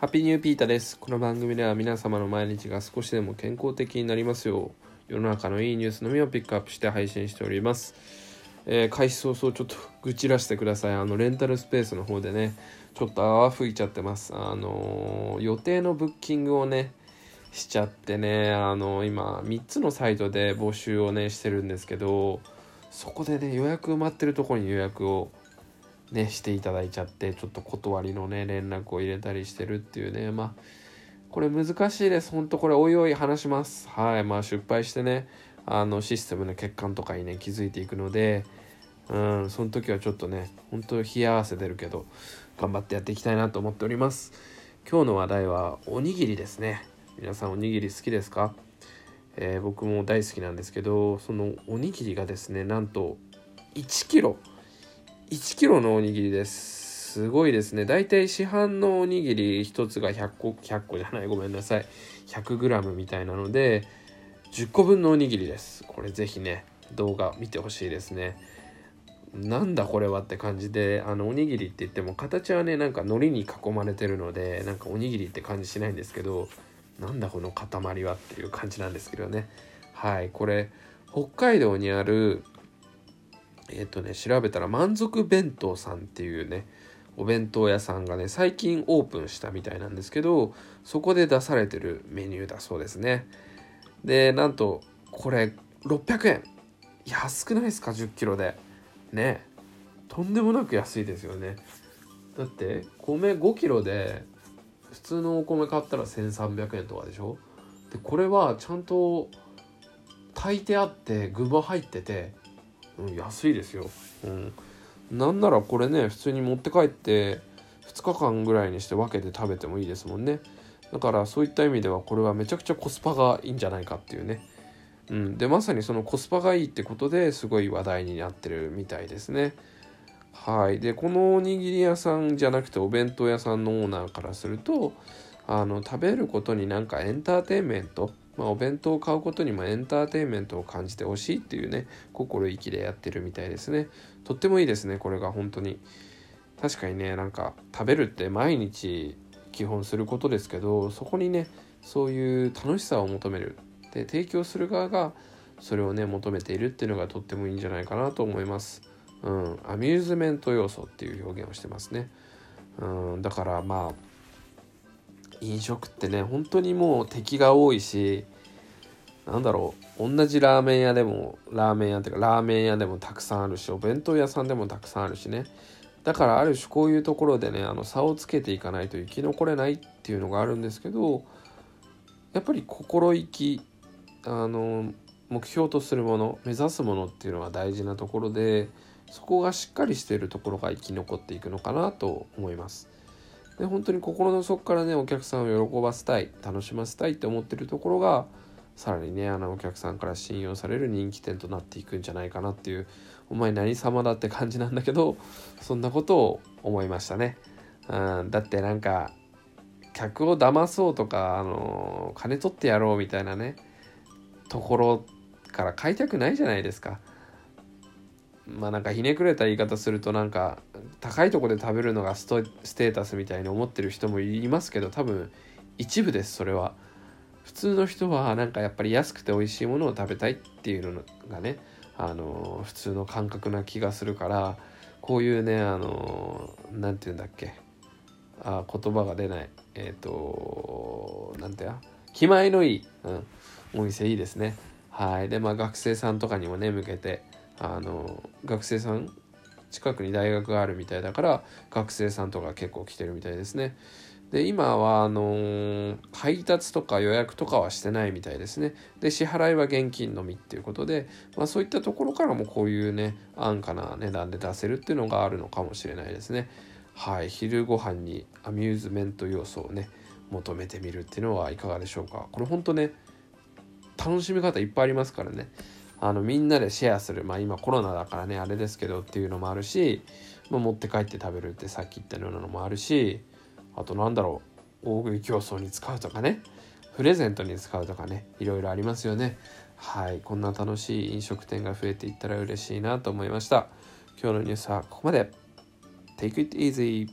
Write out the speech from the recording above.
ハッピーニューピータです。この番組では皆様の毎日が少しでも健康的になりますよう、世の中のいいニュースのみをピックアップして配信しております。えー、開始早々ちょっと愚痴らせてください。あの、レンタルスペースの方でね、ちょっと泡吹いちゃってます。あのー、予定のブッキングをね、しちゃってね、あのー、今、3つのサイトで募集をね、してるんですけど、そこでね、予約埋まってるところに予約をねしていただいちゃってちょっと断りのね連絡を入れたりしてるっていうね。まあこれ難しいです。ほんとこれおいおい話します。はい。まあ失敗してねあのシステムの欠陥とかにね気づいていくのでうんその時はちょっとね本当冷や汗出るけど頑張ってやっていきたいなと思っております。今日の話題はおにぎりですね。皆さんおにぎり好きですか？えー、僕も大好きなんですけどそのおにぎりがですねなんと1 k g 1 k g のおにぎりです。すごいですね。だいたい市販のおにぎり1つが100個100個じゃない？ごめんなさい。100g みたいなので10個分のおにぎりです。これぜひね動画見てほしいですね。なんだこれはって感じであのおにぎりって言っても形はねなんか海苔に囲まれてるのでなんかおにぎりって感じしないんですけどなんだこの塊はっていう感じなんですけどね。はい。これ北海道にあるえっ、ー、とね調べたら満足弁当さんっていうねお弁当屋さんがね最近オープンしたみたいなんですけどそこで出されてるメニューだそうですね。でなんとこれ600円。安くないですか？1 0キロで。ね。とんでもなく安いですよね。だって米5キロで普通のお米買ったら1300円とかでしょ？でこれはちゃんと炊いてあって具も入っててうん、安いですよ、うん、なんならこれね普通に持って帰って2日間ぐらいにして分けて食べてもいいですもんね。だからそういった意味ではこれはめちゃくちゃコスパがいいんじゃないかっていうね。うん、でまさにそのコスパがいいってことですごい話題になってるみたいですね。はい、でこのおにぎり屋さんじゃなくてお弁当屋さんのオーナーからするとあの食べることになんかエンターテインメントまあ、お弁当を買うことにもエンターテインメントを感じてほしいっていうね心意気でやってるみたいですね。とってもいいですねこれが本当に。確かにねなんか食べるって毎日基本することですけどそこにねそういう楽しさを求める。で提供する側がそれをね求めているっていうのがとってもいいんじゃないかなと思います。うんアミューズメント要素っていう表現をしてますね。うんだからまあ飲食ってね本当にもう敵が多いしなんだろう同じラーメン屋でもラーメン屋っていうかラーメン屋でもたくさんあるしお弁当屋さんでもたくさんあるしねだからある種こういうところでねあの差をつけていかないと生き残れないっていうのがあるんですけどやっぱり心意気あの目標とするもの目指すものっていうのが大事なところでそこがしっかりしているところが生き残っていくのかなと思います。で本当に心の底からねお客さんを喜ばせたい楽しませたいって思ってるところがさらにねあのお客さんから信用される人気店となっていくんじゃないかなっていうお前何様だって感じなんだけどそんなことを思いましたね。うん、だってなんか客を騙そうとか、あの金取ってやろうみたいなねところから買いたくないじゃないですか。まあなんかひねくれた言い方するとなんか高いとこで食べるのがストステータスみたいに思ってる人もいますけど多分一部ですそれは。普通の人はなんかやっぱり安くて美味しいものを食べたいっていうのがねあの普通の感覚な気がするからこういうねあの何て言うんだっけ。あ言葉が出ない。えっ、ー、と何て言うや。気前のいい、うん、お店いいですね。はい。でまあ学生さんとかにもね向けてあの学生さん近くに大学があるみたいだから学生さんとか結構来てるみたいですね。で今はあのー、配達とか予約とかはしてないみたいですね。で支払いは現金のみっていうことで、まあ、そういったところからもこういうね安価な値段で出せるっていうのがあるのかもしれないですね。はい昼ご飯にアミューズメント要素をね求めてみるっていうのはいかがでしょうか。これほんとね楽しみ方いっぱいありますからね。あのみんなでシェアするまあ今コロナだからねあれですけどっていうのもあるし、まあ、持って帰って食べるってさっき言ったようなのもあるしあとなんだろう大食い競争に使うとかねプレゼントに使うとかねいろいろありますよね。はいこんな楽しい飲食店が増えていったら嬉しいなと思いました。今日のニュースはここまで。Take it easy